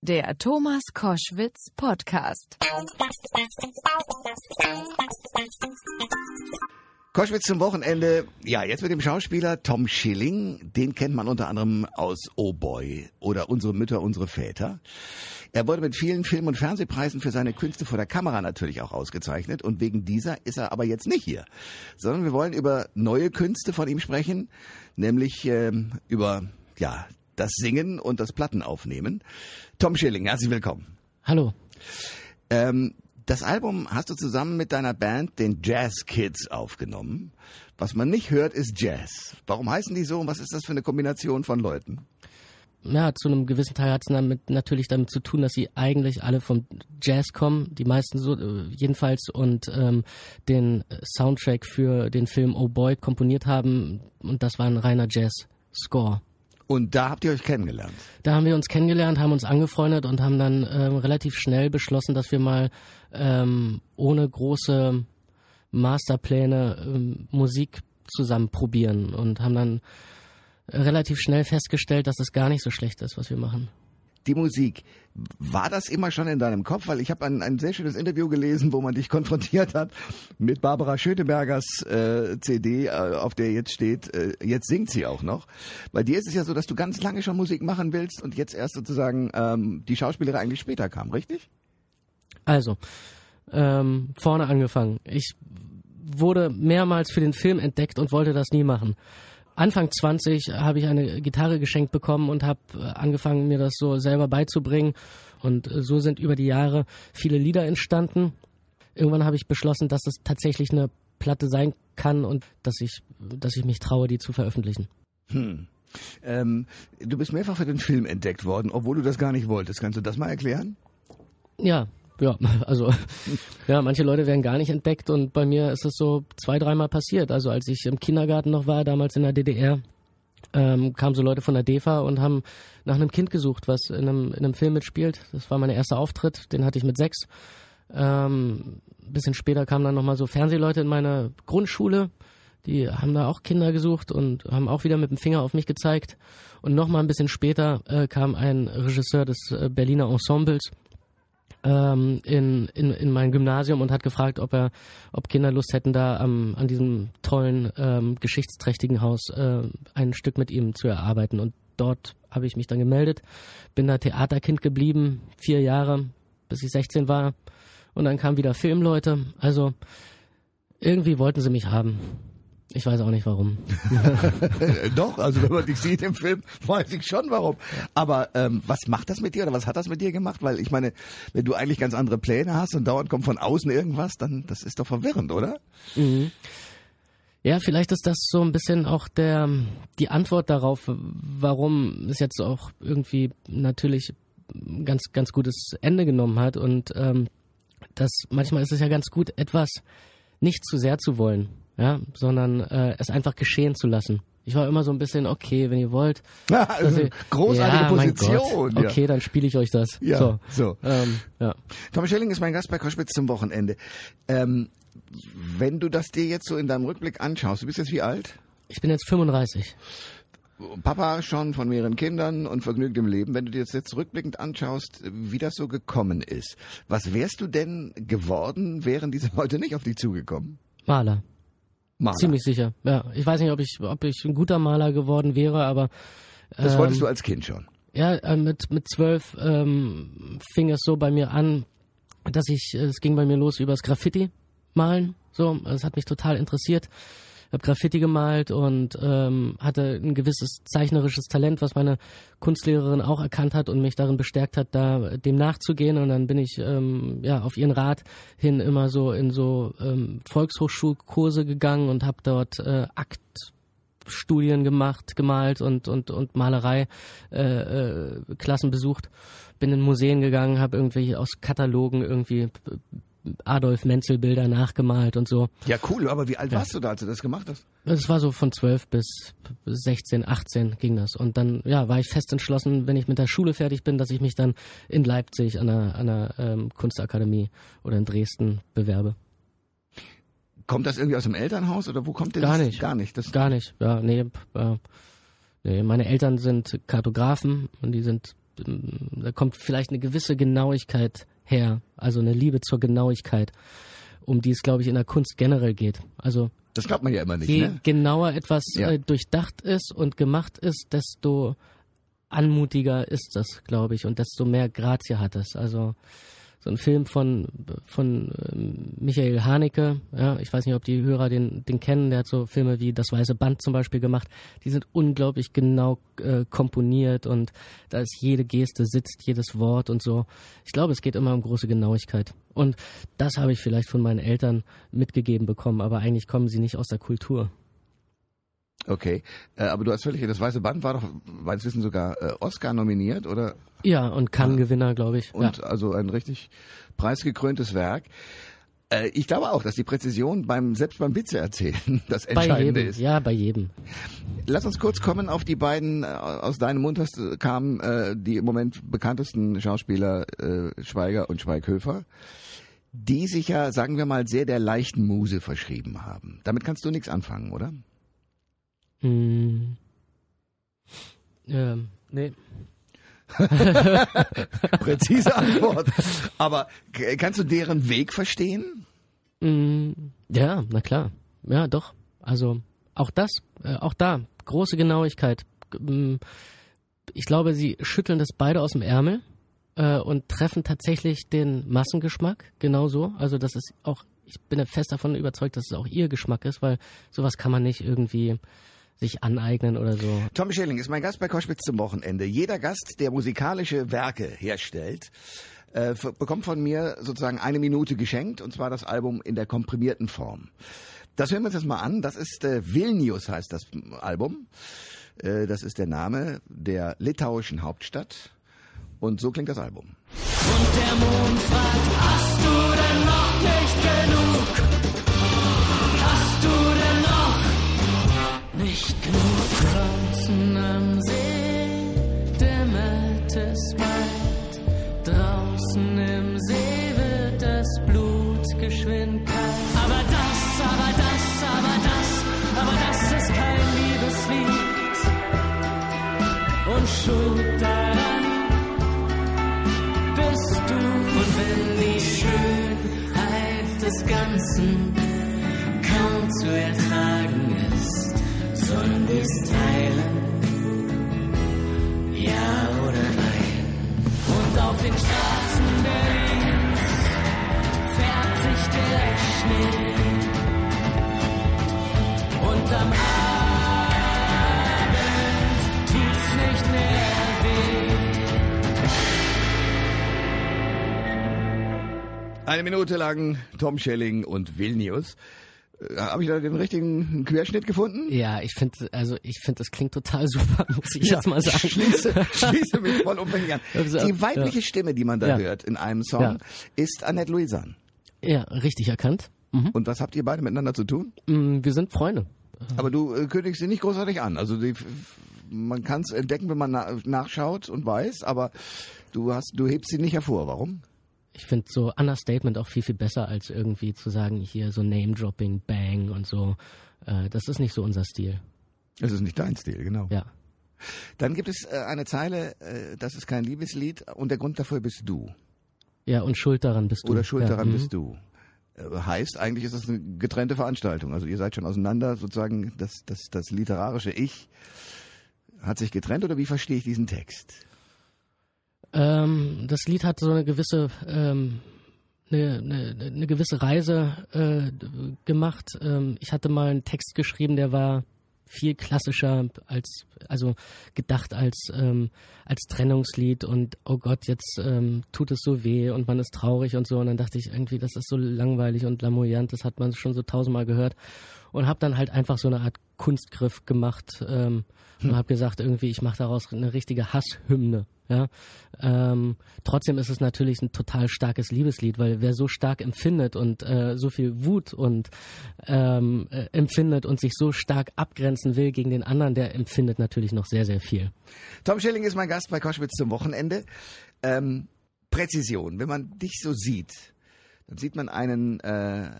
Der Thomas Koschwitz Podcast. Koschwitz zum Wochenende. Ja, jetzt mit dem Schauspieler Tom Schilling. Den kennt man unter anderem aus Oh Boy oder Unsere Mütter, unsere Väter. Er wurde mit vielen Film- und Fernsehpreisen für seine Künste vor der Kamera natürlich auch ausgezeichnet. Und wegen dieser ist er aber jetzt nicht hier. Sondern wir wollen über neue Künste von ihm sprechen. Nämlich ähm, über, ja, das Singen und das Plattenaufnehmen. Tom Schilling, herzlich willkommen. Hallo. Ähm, das Album hast du zusammen mit deiner Band, den Jazz Kids, aufgenommen. Was man nicht hört, ist Jazz. Warum heißen die so und was ist das für eine Kombination von Leuten? Ja, zu einem gewissen Teil hat es damit natürlich damit zu tun, dass sie eigentlich alle vom Jazz kommen, die meisten so äh, jedenfalls und ähm, den Soundtrack für den Film Oh Boy komponiert haben und das war ein reiner Jazz-Score. Und da habt ihr euch kennengelernt? Da haben wir uns kennengelernt, haben uns angefreundet und haben dann ähm, relativ schnell beschlossen, dass wir mal ähm, ohne große Masterpläne ähm, Musik zusammen probieren und haben dann relativ schnell festgestellt, dass es gar nicht so schlecht ist, was wir machen. Die Musik, war das immer schon in deinem Kopf? Weil ich habe ein, ein sehr schönes Interview gelesen, wo man dich konfrontiert hat mit Barbara Schönebergers äh, CD, äh, auf der jetzt steht, äh, jetzt singt sie auch noch. Bei dir ist es ja so, dass du ganz lange schon Musik machen willst und jetzt erst sozusagen ähm, die Schauspielerin eigentlich später kam, richtig? Also, ähm, vorne angefangen. Ich wurde mehrmals für den Film entdeckt und wollte das nie machen. Anfang 20 habe ich eine Gitarre geschenkt bekommen und habe äh, angefangen, mir das so selber beizubringen. Und äh, so sind über die Jahre viele Lieder entstanden. Irgendwann habe ich beschlossen, dass es tatsächlich eine Platte sein kann und dass ich, dass ich mich traue, die zu veröffentlichen. Hm. Ähm, du bist mehrfach für den Film entdeckt worden, obwohl du das gar nicht wolltest. Kannst du das mal erklären? Ja, ja, also ja, manche Leute werden gar nicht entdeckt und bei mir ist es so zwei, dreimal passiert. Also als ich im Kindergarten noch war, damals in der DDR, ähm, kamen so Leute von der DEFA und haben nach einem Kind gesucht, was in einem, in einem Film mitspielt. Das war mein erster Auftritt, den hatte ich mit sechs. Ähm, ein bisschen später kamen dann nochmal so Fernsehleute in meine Grundschule, die haben da auch Kinder gesucht und haben auch wieder mit dem Finger auf mich gezeigt. Und nochmal ein bisschen später äh, kam ein Regisseur des äh, Berliner Ensembles ähm, in, in, in mein Gymnasium und hat gefragt, ob er, ob Kinder Lust hätten, da am, an diesem tollen, ähm, geschichtsträchtigen Haus äh, ein Stück mit ihm zu erarbeiten. Und dort habe ich mich dann gemeldet, bin da Theaterkind geblieben, vier Jahre, bis ich 16 war. Und dann kamen wieder Filmleute. Also irgendwie wollten sie mich haben. Ich weiß auch nicht warum. Doch, also wenn man dich sieht im Film, weiß ich schon warum. Aber ähm, was macht das mit dir oder was hat das mit dir gemacht? Weil ich meine, wenn du eigentlich ganz andere Pläne hast und dauernd kommt von außen irgendwas, dann das ist doch verwirrend, oder? Mhm. Ja, vielleicht ist das so ein bisschen auch der die Antwort darauf, warum es jetzt auch irgendwie natürlich ganz ganz gutes Ende genommen hat und ähm, das manchmal ist es ja ganz gut etwas nicht zu sehr zu wollen ja, sondern äh, es einfach geschehen zu lassen. Ich war immer so ein bisschen, okay, wenn ihr wollt. Ja, also ihr, großartige ja, Position. Ja. Okay, dann spiele ich euch das. Ja, so. so. Ähm, ja. Thomas Schelling ist mein Gast bei Koschwitz zum Wochenende. Ähm, wenn du das dir jetzt so in deinem Rückblick anschaust, du bist jetzt wie alt? Ich bin jetzt 35. Papa schon von mehreren Kindern und vergnügt im Leben. Wenn du dir das jetzt rückblickend anschaust, wie das so gekommen ist, was wärst du denn geworden, wären diese Leute nicht auf dich zugekommen? Maler. Maler. Ziemlich sicher. Ja, ich weiß nicht, ob ich, ob ich ein guter Maler geworden wäre, aber ähm, das wolltest du als Kind schon. Ja, äh, mit mit zwölf ähm, fing es so bei mir an, dass ich, es ging bei mir los übers Graffiti malen. So, es hat mich total interessiert habe Graffiti gemalt und ähm, hatte ein gewisses zeichnerisches Talent, was meine Kunstlehrerin auch erkannt hat und mich darin bestärkt hat, da dem nachzugehen. Und dann bin ich ähm, ja auf ihren Rat hin immer so in so ähm, Volkshochschulkurse gegangen und habe dort äh, Akt Studien gemacht, gemalt und und und Malerei äh, äh, Klassen besucht. Bin in Museen gegangen, habe irgendwie aus Katalogen irgendwie Adolf Menzel Bilder nachgemalt und so. Ja, cool, aber wie alt ja. warst du da, als du das gemacht hast? Das war so von 12 bis 16, 18 ging das. Und dann ja, war ich fest entschlossen, wenn ich mit der Schule fertig bin, dass ich mich dann in Leipzig an einer, an einer ähm, Kunstakademie oder in Dresden bewerbe. Kommt das irgendwie aus dem Elternhaus oder wo kommt das? Gar nicht. Gar nicht. Das Gar nicht. Ja, nee, äh, nee. Meine Eltern sind Kartografen und die sind ähm, da kommt vielleicht eine gewisse Genauigkeit her, also eine Liebe zur Genauigkeit, um die es, glaube ich, in der Kunst generell geht. Also das glaubt man ja immer nicht. je Ne? genauer etwas Ja. äh, durchdacht ist und gemacht ist, desto anmutiger ist das, glaube ich, und desto mehr Grazie hat es. Also so ein Film von von ähm, Michael Haneke, ja, ich weiß nicht, ob die Hörer den den kennen, der hat so Filme wie Das Weiße Band zum Beispiel gemacht. Die sind unglaublich genau äh, komponiert und da ist jede Geste sitzt, jedes Wort und so. Ich glaube, es geht immer um große Genauigkeit. Und das habe ich vielleicht von meinen Eltern mitgegeben bekommen, aber eigentlich kommen sie nicht aus der Kultur. Okay, äh, aber du hast völlig, das Weiße Band war doch, meines Wissens sogar äh, Oscar nominiert, oder? Ja, und Cannes-Gewinner, glaube ich. Und ja. also ein richtig preisgekröntes Werk. Äh, ich glaube auch, dass die Präzision beim selbst beim Witze erzählen das Bei Entscheidende jedem, ist. ja, bei jedem. Lass uns kurz kommen auf die beiden äh, aus deinem Mund hast, äh, kamen äh, die im Moment bekanntesten Schauspieler äh, Schweiger und Schweighöfer, die sich ja, sagen wir mal, sehr der leichten Muse verschrieben haben. Damit kannst du nichts anfangen, oder? Hm. Ähm, nee. Präzise Antwort. Aber kannst du deren Weg verstehen? Mm, ja, na klar. Ja, doch. Also auch das, äh, auch da, große Genauigkeit. Mm, Ich glaube, sie schütteln das beide aus dem Ärmel äh, und treffen tatsächlich den Massengeschmack genauso. Also das ist auch, ich bin fest davon überzeugt, dass es auch ihr Geschmack ist, weil sowas kann man nicht irgendwie sich aneignen oder so. Tom Schilling ist mein Gast bei Koschwitz zum Wochenende. Jeder Gast, der musikalische Werke herstellt, äh, bekommt von mir sozusagen eine Minute geschenkt, und zwar das Album in der komprimierten Form. Das hören wir uns jetzt mal an. Das ist äh, Vilnius heißt das Album. Äh, das ist der Name der litauischen Hauptstadt. Und so klingt das Album. Und der Mond fragt, hast du denn noch nicht genug? Daran bist du. Und wenn die Schönheit des Ganzen kaum zu ertragen ist, sollen wir es teilen? Ja oder nein? Und auf den Straßen Berlins färbt sich der Schnee. Und am Abend Eine Minute lang Tom Schelling und Vilnius. Äh, Habe ich da den richtigen Querschnitt gefunden? Ja, ich finde, also ich finde, das klingt total super, muss ich jetzt mal sagen. Schließe, schließe mich vollumfänglich an. Also, Die weibliche ja. Stimme, die man da Ja. hört in einem Song, Ja. ist Annette Louisanne. Ja, richtig erkannt. Mhm. Und was habt ihr beide miteinander zu tun? Mm, Wir sind Freunde. Aber du äh, kündigst sie nicht großartig an. Also die, man kann es entdecken, wenn man na, nachschaut und weiß, aber du hast, du hebst sie nicht hervor. Warum? Ich finde so Understatement auch viel, viel besser, als irgendwie zu sagen, hier so Name-Dropping, Bang und so. Äh, das ist nicht so unser Stil. Das ist nicht dein Stil, genau. Ja. Dann gibt es äh, eine Zeile, äh, das ist kein Liebeslied und der Grund dafür bist du. Ja, und schuld daran bist du. Oder schuld ja, daran mhm. bist du. Äh, Heißt, eigentlich ist das eine getrennte Veranstaltung. Also ihr seid schon auseinander, sozusagen das, das, das literarische Ich hat sich getrennt oder wie verstehe ich diesen Text? Ähm, das Lied hat so eine gewisse, ähm, eine, eine, eine gewisse Reise äh, gemacht. Ähm, ich hatte mal einen Text geschrieben, der war viel klassischer als, also gedacht als ähm, als Trennungslied und oh Gott, jetzt ähm, tut es so weh und man ist traurig und so und dann dachte ich irgendwie, das ist so langweilig und lamoyant, das hat man schon so tausendmal gehört und habe dann halt einfach so eine Art Kunstgriff gemacht ähm, und habe gesagt, irgendwie, ich mache daraus eine richtige Hasshymne. Ja, ähm, trotzdem ist es natürlich ein total starkes Liebeslied, weil wer so stark empfindet und äh, so viel Wut und ähm, äh, empfindet und sich so stark abgrenzen will gegen den anderen, der empfindet natürlich noch sehr, sehr viel. Tom Schilling ist mein Gast bei Koschwitz zum Wochenende. Ähm, Präzision. Wenn man dich so sieht, dann sieht man einen äh,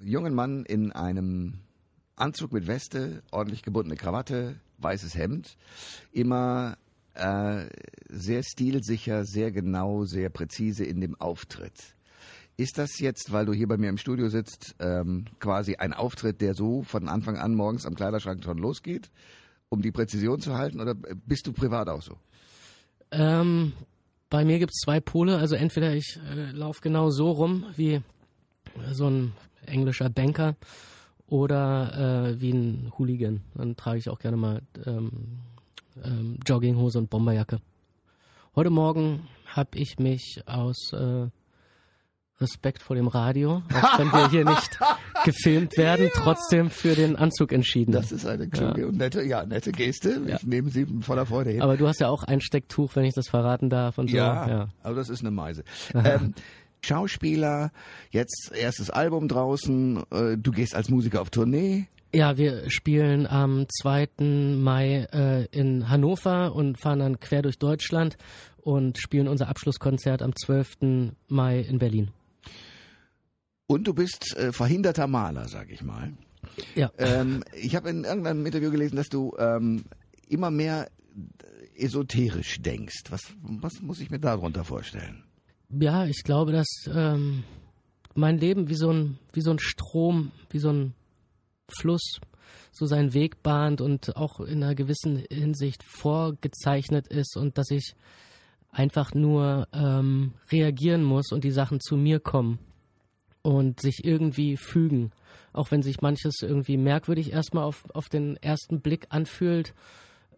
jungen Mann in einem Anzug mit Weste, ordentlich gebundene Krawatte, weißes Hemd, immer äh, sehr stilsicher, sehr genau, sehr präzise in dem Auftritt. Ist das jetzt, weil du hier bei mir im Studio sitzt, ähm, quasi ein Auftritt, der so von Anfang an morgens am Kleiderschrank schon losgeht, um die Präzision zu halten, oder bist du privat auch so? Ähm, bei mir gibt es zwei Pole. Also entweder ich äh, laufe genau so rum wie so ein englischer Banker oder äh, wie ein Hooligan. Dann trage ich auch gerne mal ähm, ähm, Jogginghose und Bomberjacke. Heute Morgen habe ich mich aus äh, Respekt vor dem Radio, auch wenn wir hier nicht gefilmt werden, ja. trotzdem für den Anzug entschieden. Das ist eine kluge ja. und nette, ja, nette Geste. Ja. Ich nehme sie voller Freude hin. Aber du hast ja auch ein Stecktuch, wenn ich das verraten darf und so. Ja, ja. aber das ist eine Meise. Ähm, Schauspieler, jetzt erstes Album draußen, äh, du gehst als Musiker auf Tournee. Ja, wir spielen am 2. Mai äh, in Hannover und fahren dann quer durch Deutschland und spielen unser Abschlusskonzert am 12. Mai in Berlin. Und du bist äh, verhinderter Maler, sag ich mal. Ja. Ähm, ich habe in irgendeinem Interview gelesen, dass du ähm, immer mehr esoterisch denkst. Was, was muss ich mir darunter vorstellen? Ja, ich glaube, dass ähm, mein Leben wie so, ein, wie so ein Strom, wie so ein Fluss so seinen Weg bahnt und auch in einer gewissen Hinsicht vorgezeichnet ist und dass ich einfach nur ähm, reagieren muss und die Sachen zu mir kommen und sich irgendwie fügen. Auch wenn sich manches irgendwie merkwürdig erstmal auf, auf den ersten Blick anfühlt,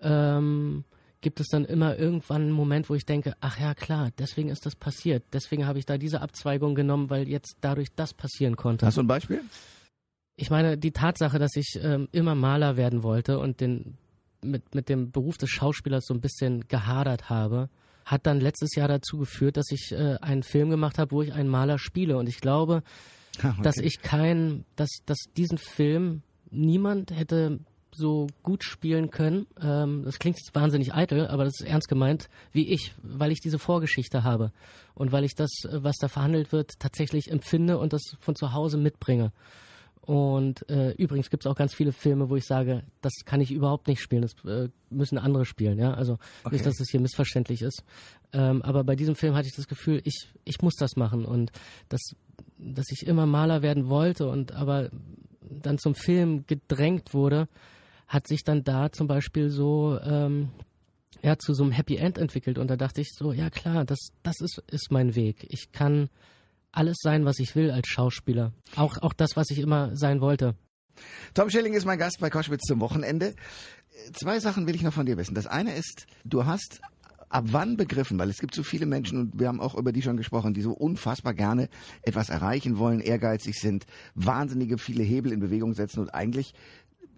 ähm, gibt es dann immer irgendwann einen Moment, wo ich denke, ach ja klar, deswegen ist das passiert. Deswegen habe ich da diese Abzweigung genommen, weil jetzt dadurch das passieren konnte. Hast du ein Beispiel? Ich meine, die Tatsache, dass ich ähm, immer Maler werden wollte und den, mit, mit dem Beruf des Schauspielers so ein bisschen gehadert habe, hat dann letztes Jahr dazu geführt, dass ich äh, einen Film gemacht habe, wo ich einen Maler spiele. Und ich glaube, ah, okay. dass ich kein, dass, dass diesen Film niemand hätte so gut spielen können. Ähm, das klingt jetzt wahnsinnig eitel, aber das ist ernst gemeint, wie ich, weil ich diese Vorgeschichte habe und weil ich das, was da verhandelt wird, tatsächlich empfinde und das von zu Hause mitbringe. Und äh, übrigens gibt es auch ganz viele Filme, wo ich sage, das kann ich überhaupt nicht spielen, das äh, müssen andere spielen. Ja? Also okay. nicht, dass es hier missverständlich ist. Ähm, aber bei diesem Film hatte ich das Gefühl, ich, ich muss das machen und dass, dass ich immer Maler werden wollte und aber dann zum Film gedrängt wurde, hat sich dann da zum Beispiel so ähm, ja, zu so einem Happy End entwickelt. Und da dachte ich so, ja klar, das, das ist, ist mein Weg. Ich kann alles sein, was ich will als Schauspieler. Auch, auch das, was ich immer sein wollte. Tom Schilling ist mein Gast bei Koschwitz zum Wochenende. Zwei Sachen will ich noch von dir wissen. Das eine ist, du hast ab wann begriffen, weil es gibt so viele Menschen und wir haben auch über die schon gesprochen, die so unfassbar gerne etwas erreichen wollen, ehrgeizig sind, wahnsinnige viele Hebel in Bewegung setzen und eigentlich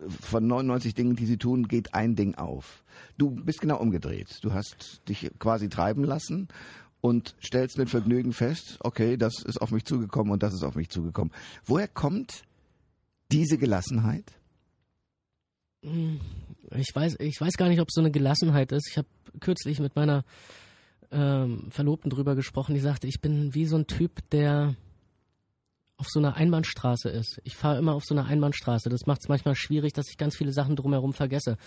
von 99 Dingen, die sie tun, geht ein Ding auf. Du bist genau umgedreht. Du hast dich quasi treiben lassen und stellst mit Vergnügen fest, okay, das ist auf mich zugekommen und das ist auf mich zugekommen. Woher kommt diese Gelassenheit? Ich weiß, ich weiß gar nicht, ob es so eine Gelassenheit ist. Ich habe kürzlich mit meiner ähm, Verlobten drüber gesprochen, die sagte, ich bin wie so ein Typ, der auf so einer Einbahnstraße ist. Ich fahre immer auf so einer Einbahnstraße. Das macht es manchmal schwierig, dass ich ganz viele Sachen drumherum vergesse.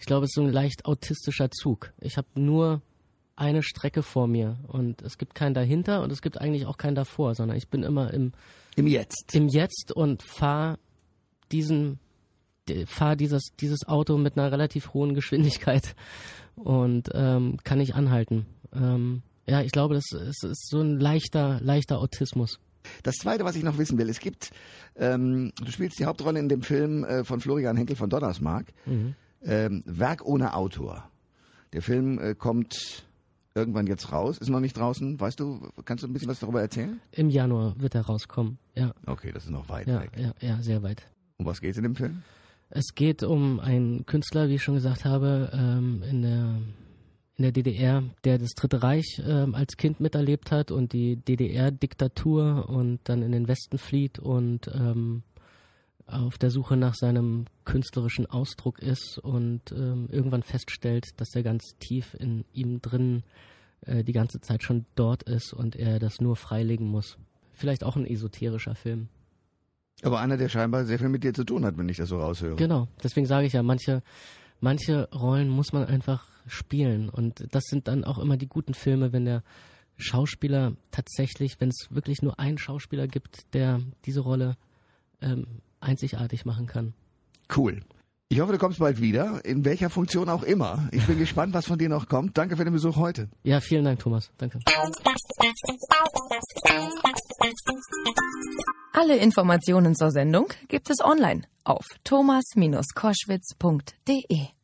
Ich glaube, es ist so ein leicht autistischer Zug. Ich habe nur eine Strecke vor mir und es gibt keinen dahinter und es gibt eigentlich auch keinen davor, sondern ich bin immer im im Jetzt. Im Jetzt und fahre diesen fahre dieses dieses Auto mit einer relativ hohen Geschwindigkeit und ähm, kann nicht anhalten. Ähm, ja, ich glaube, das ist, ist, so ein leichter leichter Autismus. Das Zweite, was ich noch wissen will, es gibt, ähm, du spielst die Hauptrolle in dem Film äh, von Florian Henkel von Donnersmark, mhm. ähm, Werk ohne Autor. Der Film äh, kommt irgendwann jetzt raus? Ist noch nicht draußen? Weißt du, kannst du ein bisschen was darüber erzählen? Im Januar wird er rauskommen, ja. Okay, das ist noch weit ja, weg. Ja, ja, sehr weit. Um was geht es in dem Film? Es geht um einen Künstler, wie ich schon gesagt habe, ähm, in der in der DDR, der das Dritte Reich ähm, als Kind miterlebt hat und die DDR-Diktatur und dann in den Westen flieht und ähm, auf der Suche nach seinem künstlerischen Ausdruck ist und ähm, irgendwann feststellt, dass er ganz tief in ihm drin äh, die ganze Zeit schon dort ist und er das nur freilegen muss. Vielleicht auch ein esoterischer Film. Aber einer, der scheinbar sehr viel mit dir zu tun hat, wenn ich das so raushöre. Genau, deswegen sage ich ja, manche, manche Rollen muss man einfach spielen. Und das sind dann auch immer die guten Filme, wenn der Schauspieler tatsächlich, wenn es wirklich nur einen Schauspieler gibt, der diese Rolle ähm, einzigartig machen kann. Cool. Ich hoffe, du kommst bald wieder, in welcher Funktion auch immer. Ich bin gespannt, was von dir noch kommt. Danke für den Besuch heute. Ja, vielen Dank, Thomas. Danke. Alle Informationen zur Sendung gibt es online auf thomas-koschwitz.de.